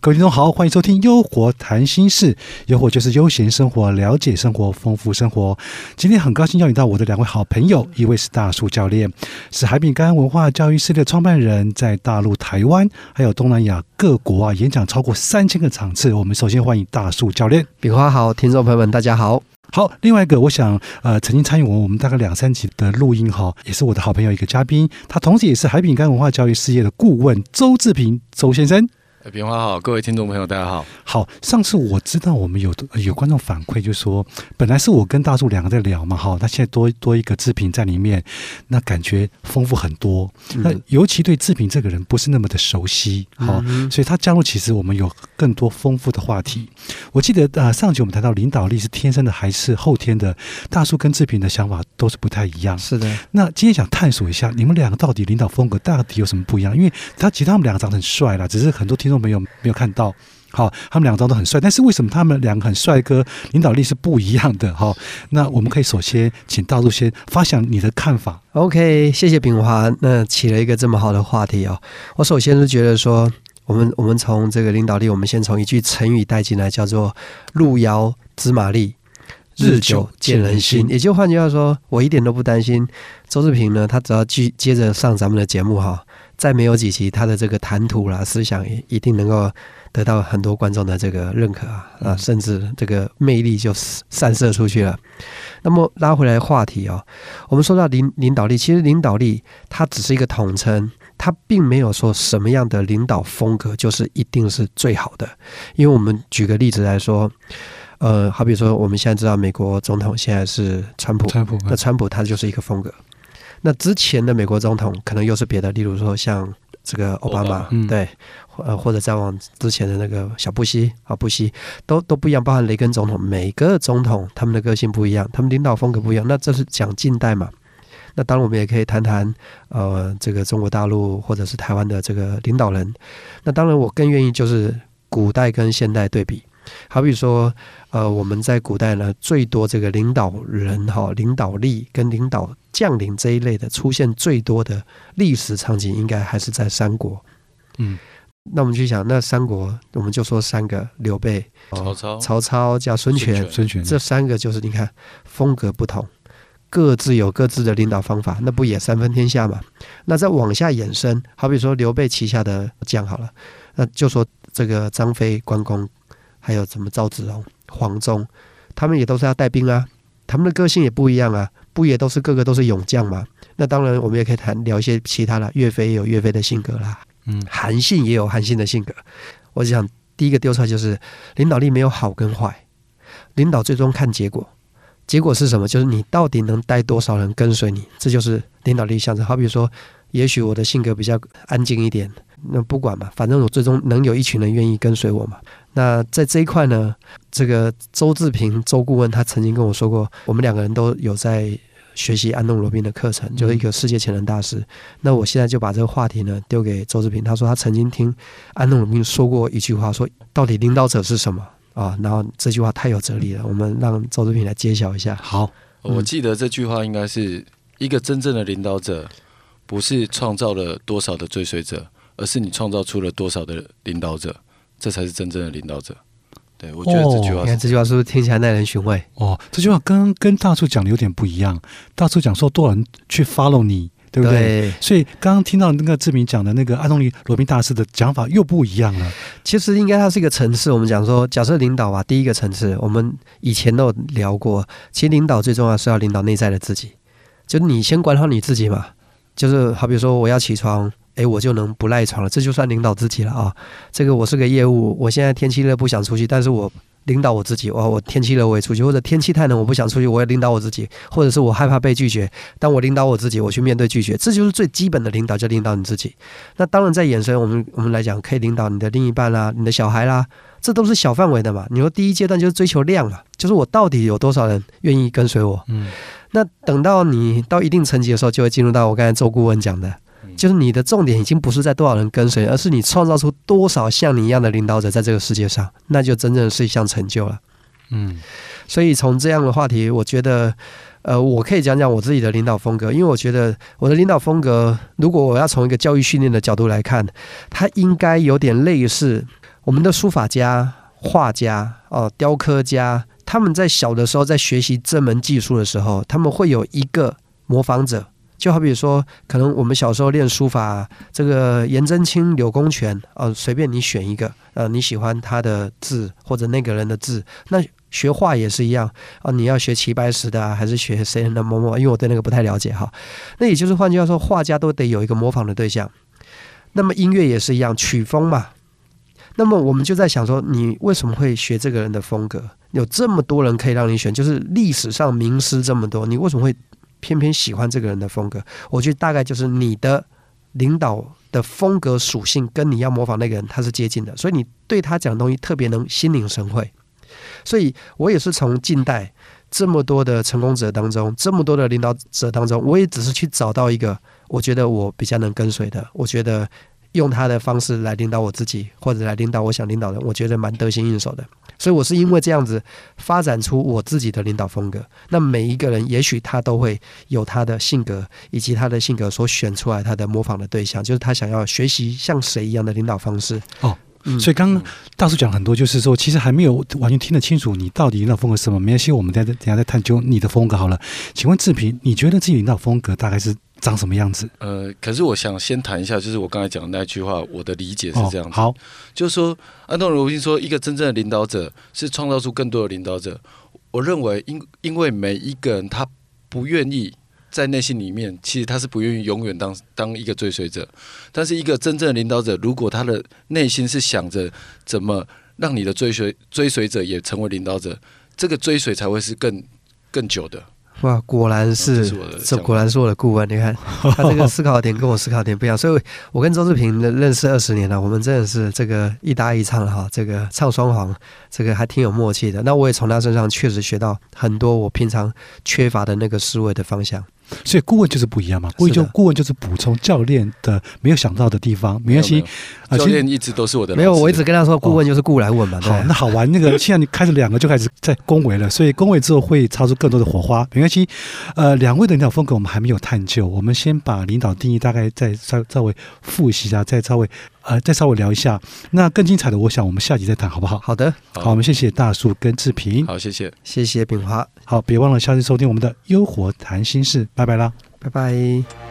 各位听众好，欢迎收听《优活谈心事》，优活就是悠闲生活，了解生活，丰富生活。今天很高兴邀请到我的两位好朋友，一位是大树教练，是海饼干文化教育系列创办人，在大陆、台湾还有东南亚各国啊演讲超过三千个场次。我们首先欢迎大树教练，比花好，听众朋友们大家好。好，另外一个，我想呃，曾经参与我我们大概两三集的录音哈，也是我的好朋友一个嘉宾，他同时也是海饼干文化教育事业的顾问周志平周先生。平花好，各位听众朋友，大家好。好，上次我知道我们有有观众反馈，就说本来是我跟大树两个在聊嘛，哈，那现在多多一个志平在里面，那感觉丰富很多。那尤其对志平这个人不是那么的熟悉，好，所以他加入其实我们有更多丰富的话题。我记得啊，上集我们谈到领导力是天生的还是后天的，大树跟志平的想法都是不太一样。是的。那今天想探索一下，你们两个到底领导风格到底有什么不一样？因为他其实他们两个长得很帅啦，只是很多听众。没有没有看到，好，他们两张都很帅，但是为什么他们两个很帅哥，领导力是不一样的？哈，那我们可以首先请大陆先发想你的看法。OK，谢谢炳华，那起了一个这么好的话题哦。我首先是觉得说，我们我们从这个领导力，我们先从一句成语带进来，叫做“路遥知马力，日久见人心”。也就换句话说，我一点都不担心周志平呢，他只要继接着上咱们的节目哈。再没有几期，他的这个谈吐啦、思想也一定能够得到很多观众的这个认可啊啊，甚至这个魅力就散射出去了。那么拉回来话题哦，我们说到领领导力，其实领导力它只是一个统称，它并没有说什么样的领导风格就是一定是最好的。因为我们举个例子来说，呃，好比说我们现在知道美国总统现在是川普，川普那川普他就是一个风格。那之前的美国总统可能又是别的，例如说像这个奥巴马，对，呃，或者再往之前的那个小布希啊，布希都都不一样，包含雷根总统，每个总统他们的个性不一样，他们领导风格不一样。那这是讲近代嘛？那当然我们也可以谈谈呃，这个中国大陆或者是台湾的这个领导人。那当然我更愿意就是古代跟现代对比。好比说，呃，我们在古代呢，最多这个领导人哈，领导力跟领导将领这一类的出现最多的历史场景，应该还是在三国。嗯，那我们去想，那三国我们就说三个：刘备、曹操、曹操加孙权。孙权这三个就是你看风格不同，各自有各自的领导方法，那不也三分天下嘛？那再往下延伸，好比说刘备旗下的将好了，那就说这个张飞、关公。还有什么赵子龙、黄忠，他们也都是要带兵啊，他们的个性也不一样啊，不也都是个个都是勇将嘛？那当然，我们也可以谈聊一些其他的。岳飞也有岳飞的性格啦，嗯，韩信也有韩信的性格。我想第一个丢出来就是领导力没有好跟坏，领导最终看结果，结果是什么？就是你到底能带多少人跟随你，这就是领导力象征。好比说，也许我的性格比较安静一点，那不管嘛，反正我最终能有一群人愿意跟随我嘛。那在这一块呢，这个周志平周顾问他曾经跟我说过，我们两个人都有在学习安东罗宾的课程，就是一个世界潜能大师。那我现在就把这个话题呢丢给周志平，他说他曾经听安东罗宾说过一句话，说到底领导者是什么啊？然后这句话太有哲理了，我们让周志平来揭晓一下。好，我记得这句话应该是一个真正的领导者，不是创造了多少的追随者，而是你创造出了多少的领导者。这才是真正的领导者。对我觉得这句话，你看这句话是不是听起来耐人寻味？哦，这句话跟跟大叔讲的有点不一样。大叔讲说多少人去 follow 你，对不对？所以刚刚听到那个志明讲的那个安东尼罗宾大师的讲法又不一样了。其实应该它是一个层次。我们讲说，假设领导吧，第一个层次，我们以前都有聊过。其实领导最重要是要领导内在的自己，就你先管好你自己嘛。就是好比说，我要起床。哎，我就能不赖床了，这就算领导自己了啊！这个我是个业务，我现在天气热不想出去，但是我领导我自己，哇，我天气热我也出去，或者天气太冷我不想出去，我也领导我自己，或者是我害怕被拒绝，但我领导我自己，我去面对拒绝，这就是最基本的领导，就领导你自己。那当然在延伸，我们我们来讲，可以领导你的另一半啦，你的小孩啦，这都是小范围的嘛。你说第一阶段就是追求量嘛，就是我到底有多少人愿意跟随我？嗯，那等到你到一定层级的时候，就会进入到我刚才周顾问讲的。就是你的重点已经不是在多少人跟随，而是你创造出多少像你一样的领导者在这个世界上，那就真正是一项成就了。嗯所以从这样的话题，我觉得，呃，我可以讲讲我自己的领导风格，因为我觉得我的领导风格，如果我要从一个教育训练的角度来看，它应该有点类似我们的书法家、画家、哦、雕刻家，他们在小的时候在学习这门技术的时候，他们会有一个模仿者。就好比说，可能我们小时候练书法，这个颜真卿、柳公权，呃，随便你选一个，呃，你喜欢他的字或者那个人的字，那学画也是一样啊，你要学齐白石的、啊，还是学谁人的某某？因为我对那个不太了解哈。那也就是换句话说，画家都得有一个模仿的对象。那么音乐也是一样，曲风嘛。那么我们就在想说，你为什么会学这个人的风格？有这么多人可以让你选，就是历史上名师这么多，你为什么会偏偏喜欢这个人的风格？我觉得大概就是你的领导的风格属性跟你要模仿那个人他是接近的，所以你对他讲的东西特别能心领神会。所以我也是从近代这么多的成功者当中，这么多的领导者当中，我也只是去找到一个我觉得我比较能跟随的，我觉得用他的方式来领导我自己，或者来领导我想领导的人，我觉得蛮得心应手的。所以我是因为这样子发展出我自己的领导风格。那每一个人，也许他都会有他的性格，以及他的性格所选出来他的模仿的对象，就是他想要学习像谁一样的领导方式。哦，嗯所以刚刚大叔讲很多，就是说其实还没有完全听得清楚你到底领导风格是什么。没关系，我们等下等下再探究你的风格好了。请问志平，你觉得自己领导风格大概是长什么样子？呃，可是我想先谈一下，就是我刚才讲的那句话，我的理解是这样子。哦、好，就是说，安东尼罗宾说，一个真正的领导者是创造出更多的领导者。我认为因，因为每一个人他不愿意在内心里面，其实他是不愿意永远当当一个追随者。但是，一个真正的领导者，如果他的内心是想着怎么让你的追随追随者也成为领导者，这个追随才会是更更久的。哇，果然这是这果然是我的顾问。你看 他这个思考点跟我思考点不一样，所以我跟周志平的认识二十年了，我们真的是这个一搭一唱哈，这个唱双簧，这个还挺有默契的。那我也从他身上确实学到很多我平常缺乏的那个思维的方向。所以顾问就是不一样嘛，顾问就顾问就是补充教练的没有想到的地方，没关系。教练一直都是我的没有，我一直跟他说，顾问就是顾来问嘛，对好，那好玩。那个现在你开始两个就开始在恭维了，所以恭维之后会擦出更多的火花，没关系。呃，两位的领导风格我们还没有探究，我们先把领导定义大概再稍稍微复习一下，再稍微呃再稍微聊一下。那更精彩的，我想我们下集再谈，好不好？好的，好，我们谢谢大树跟志平。好，谢谢。谢谢炳华，好，别忘了下次收听我们的《优活谈心事》，拜拜啦。拜拜。